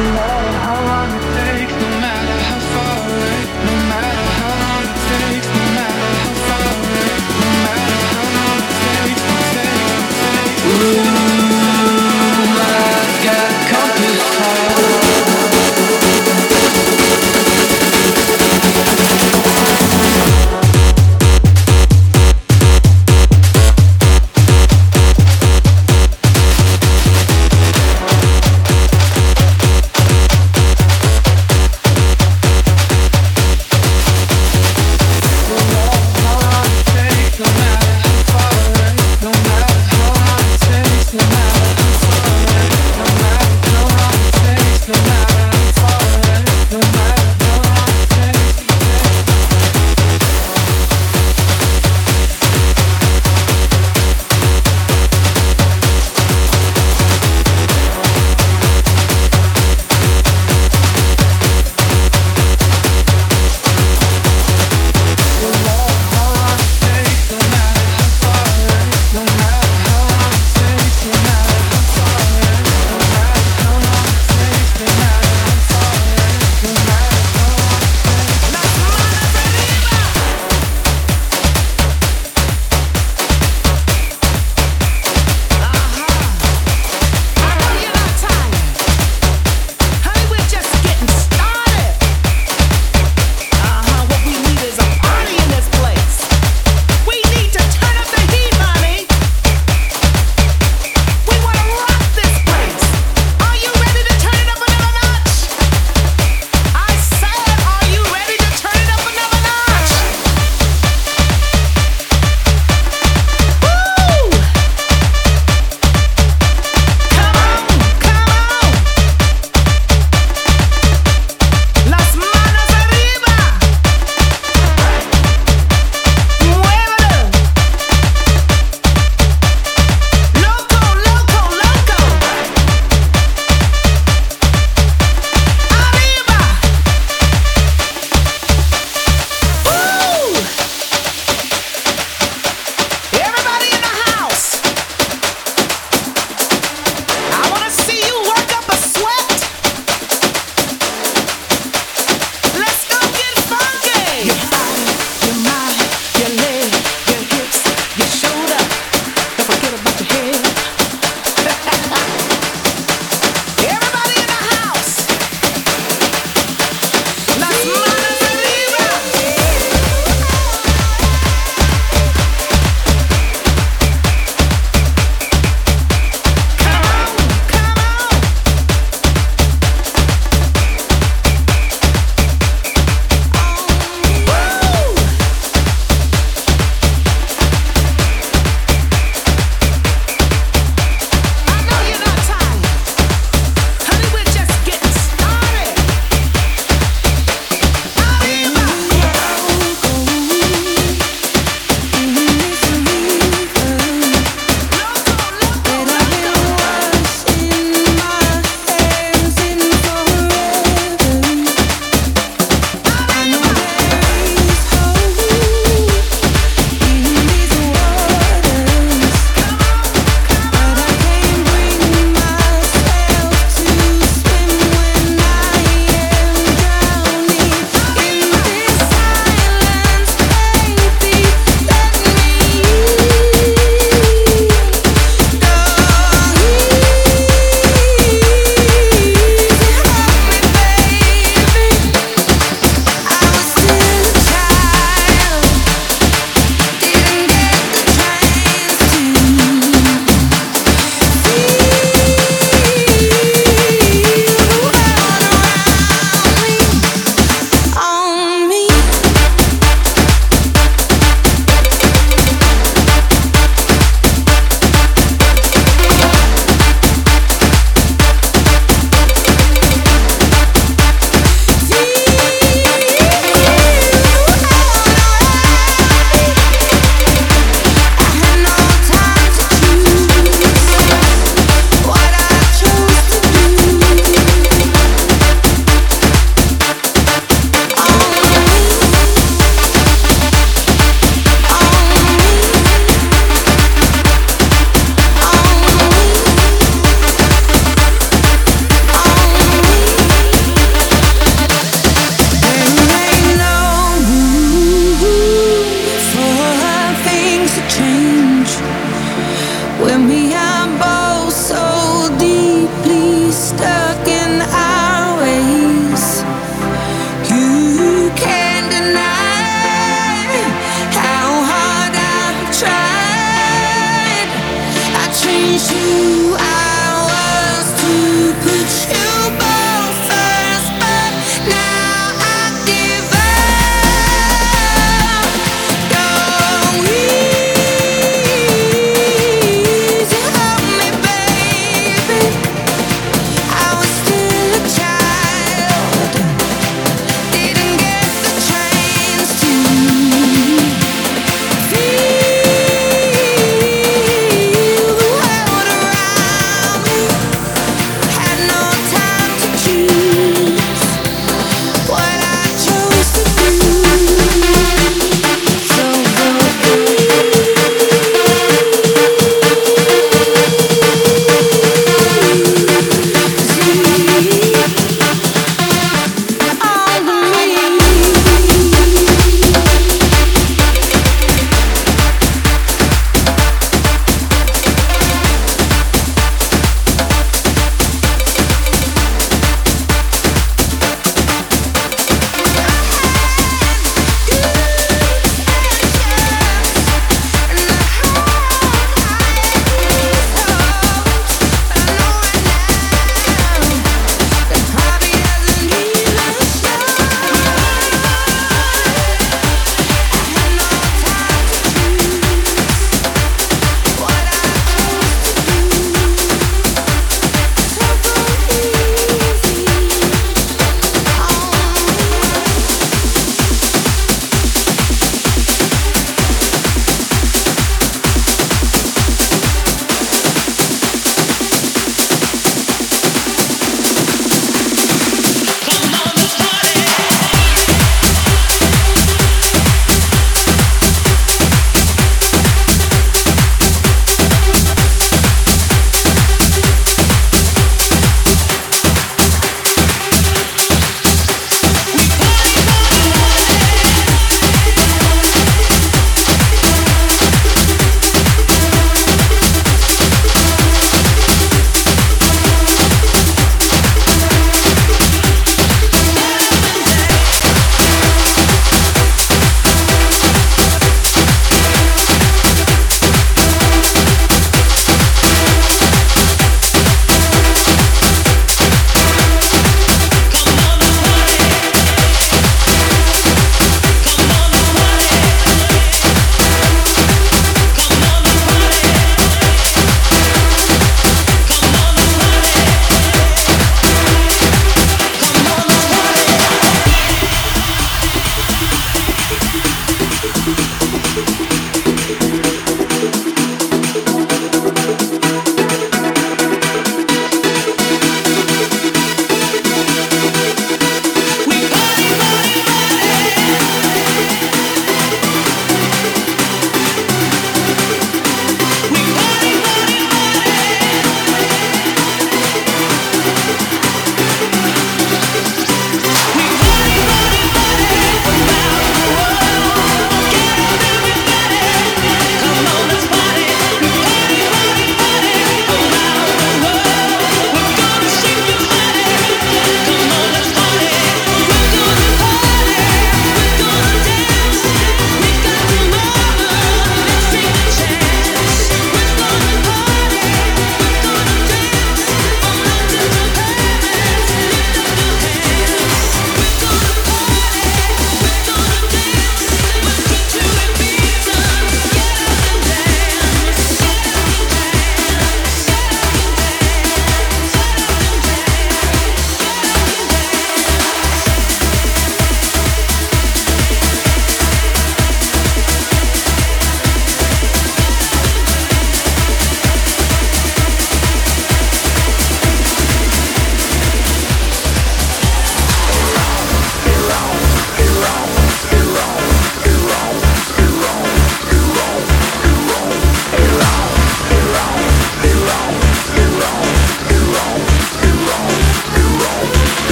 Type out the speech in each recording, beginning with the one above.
love.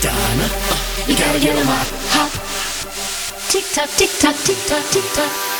Donna, uh, you gotta get 'em up, hot. Tick tock, tick tock, tick tock, tick tock.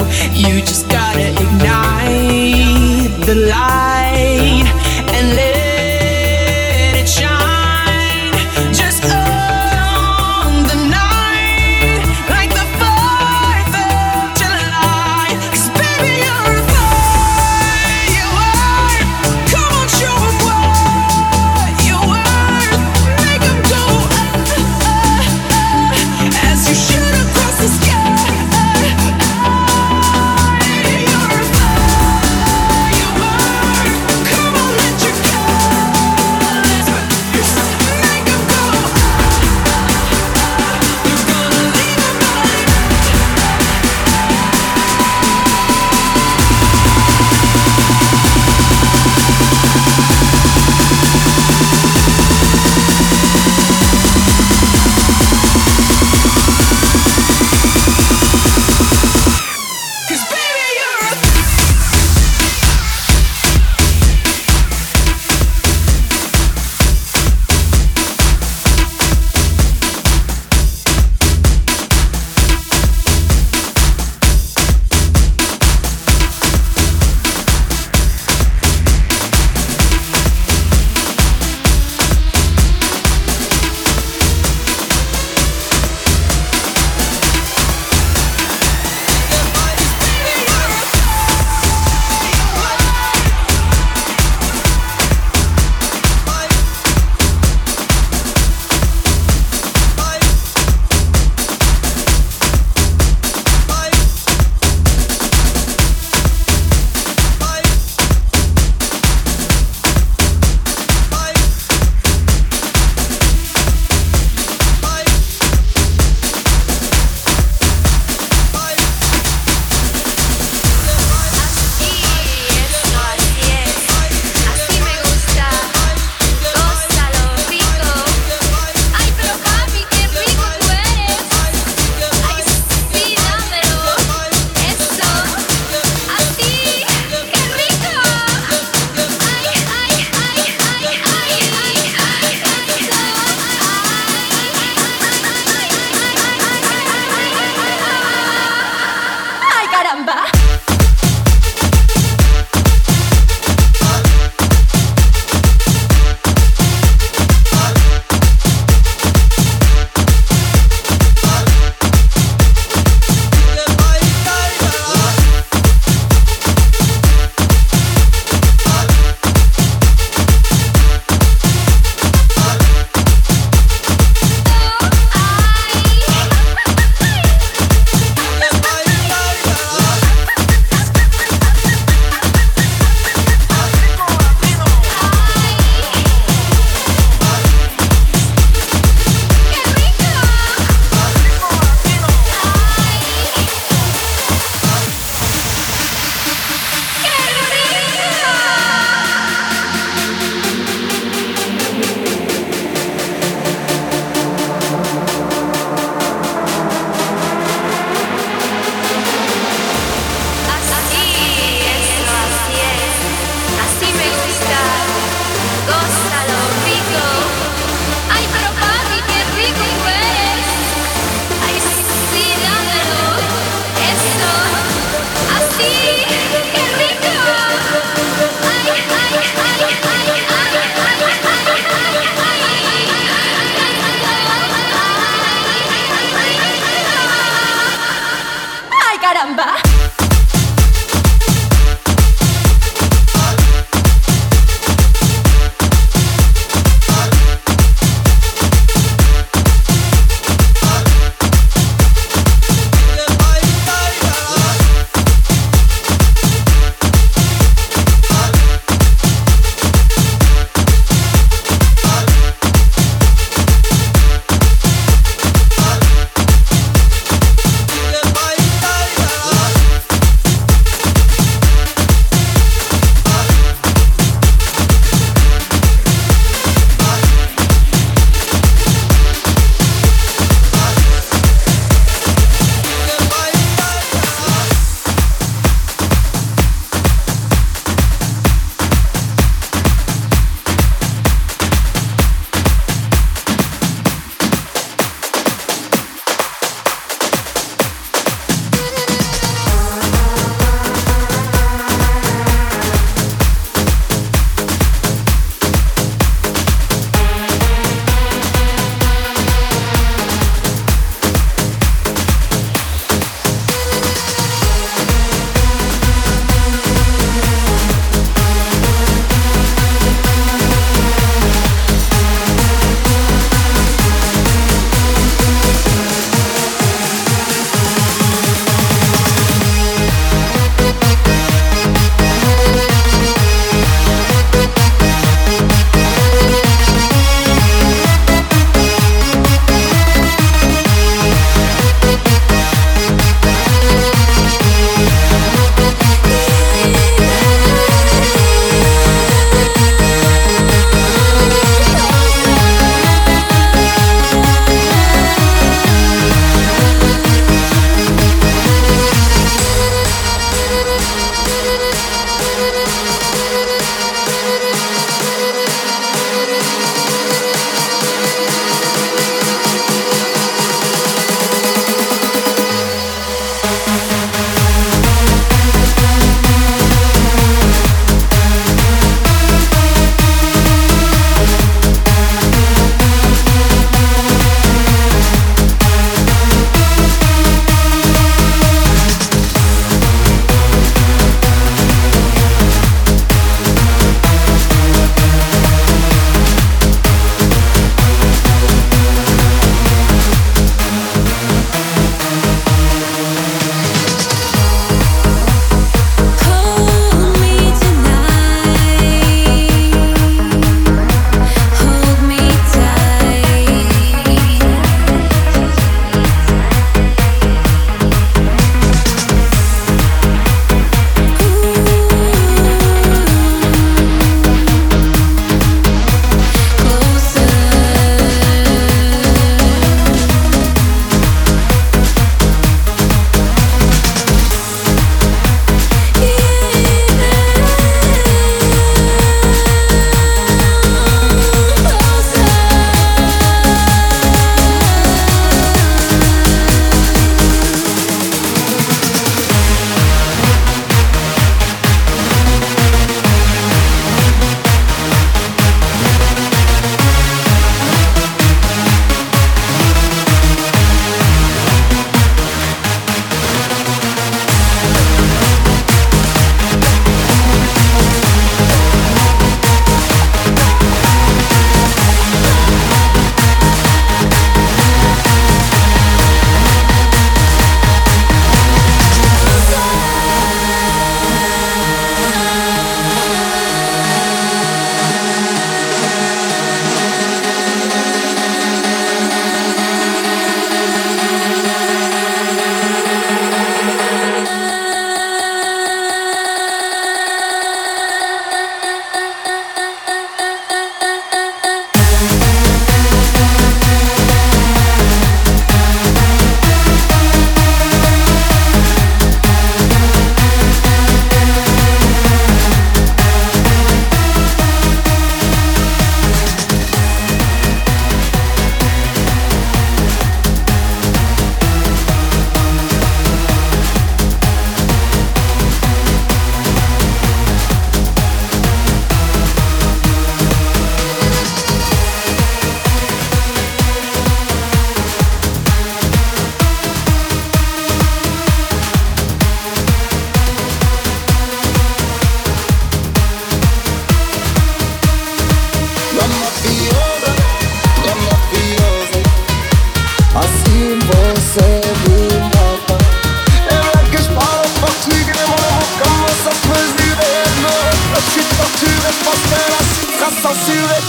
A chita tira, passa assim, caça o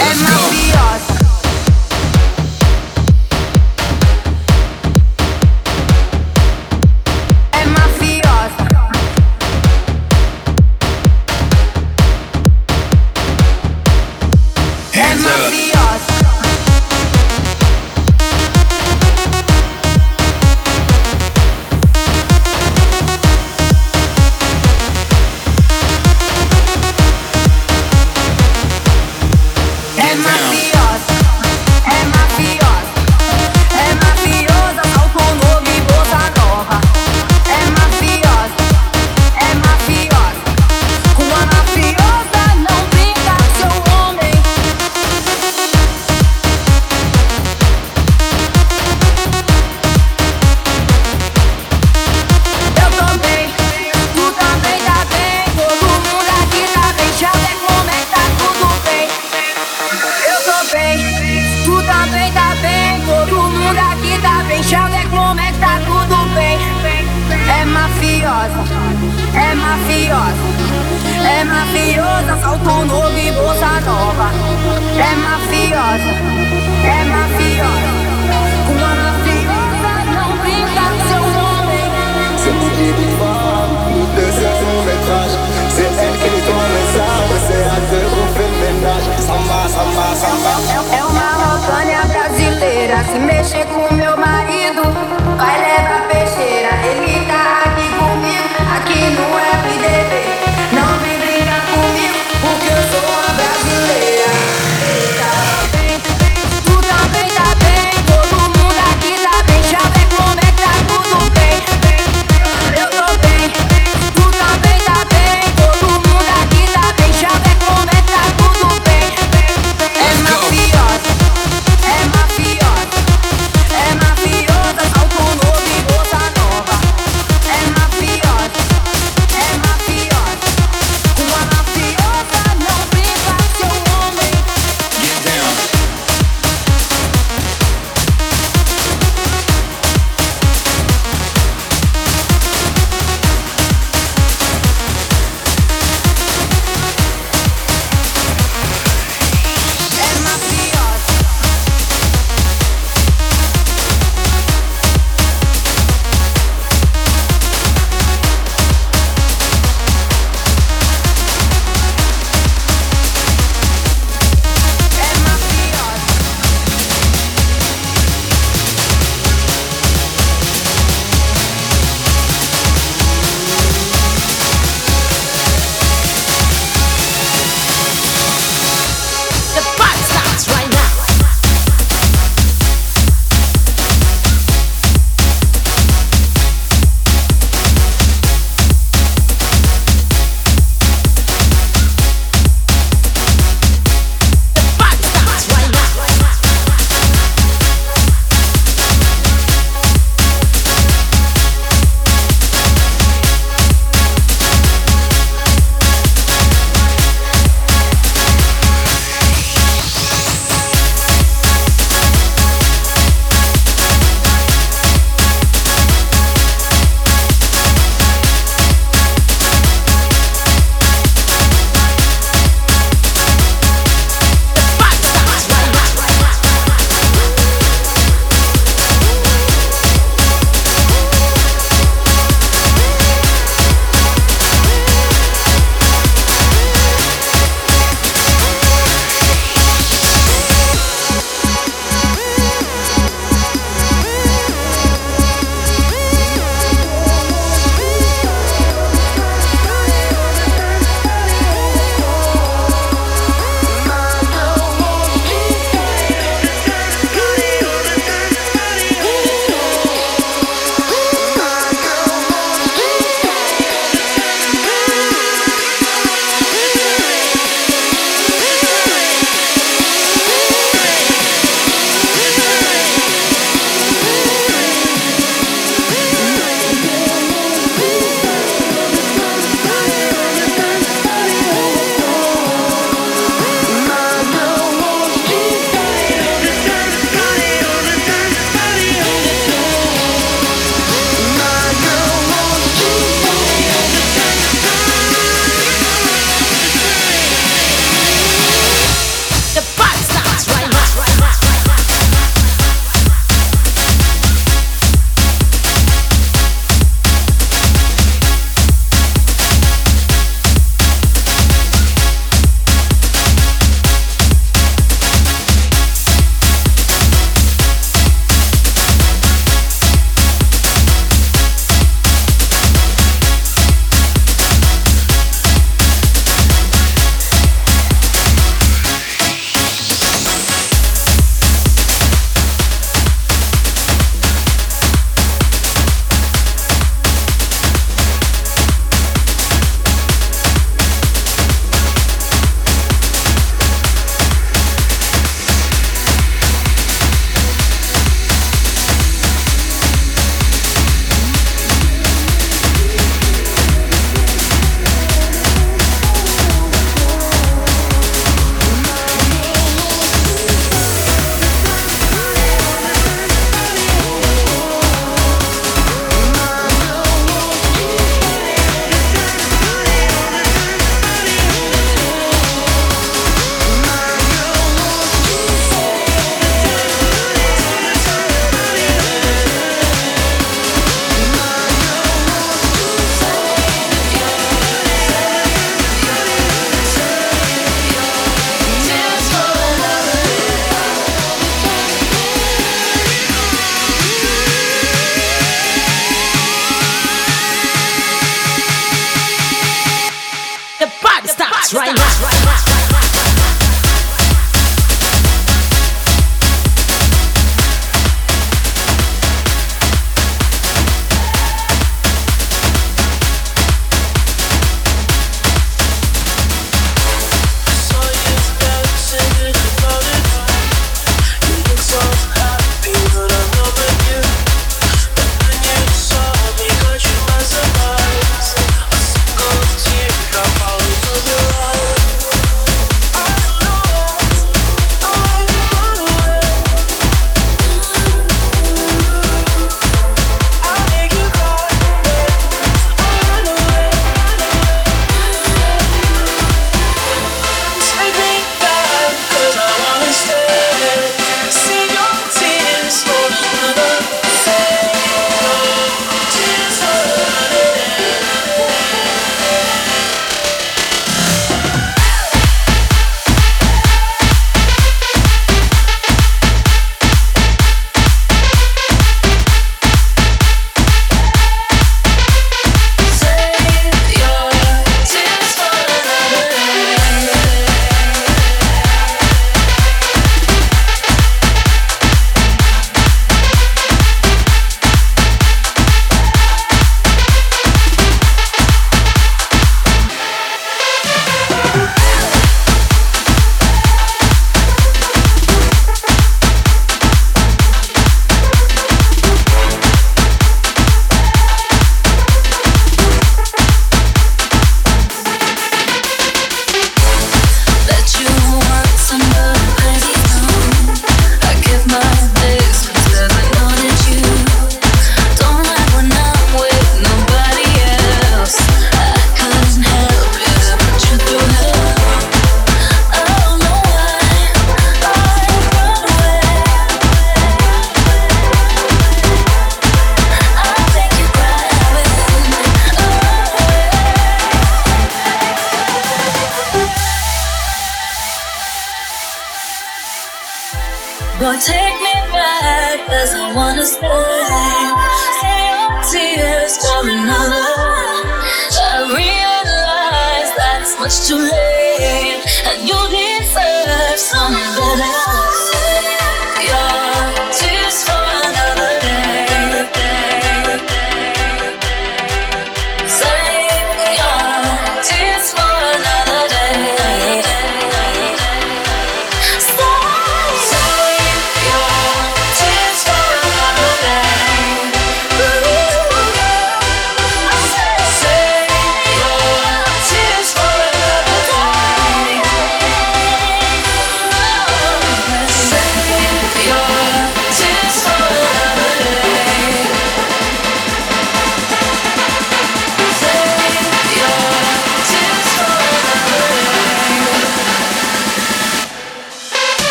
É mafiosa.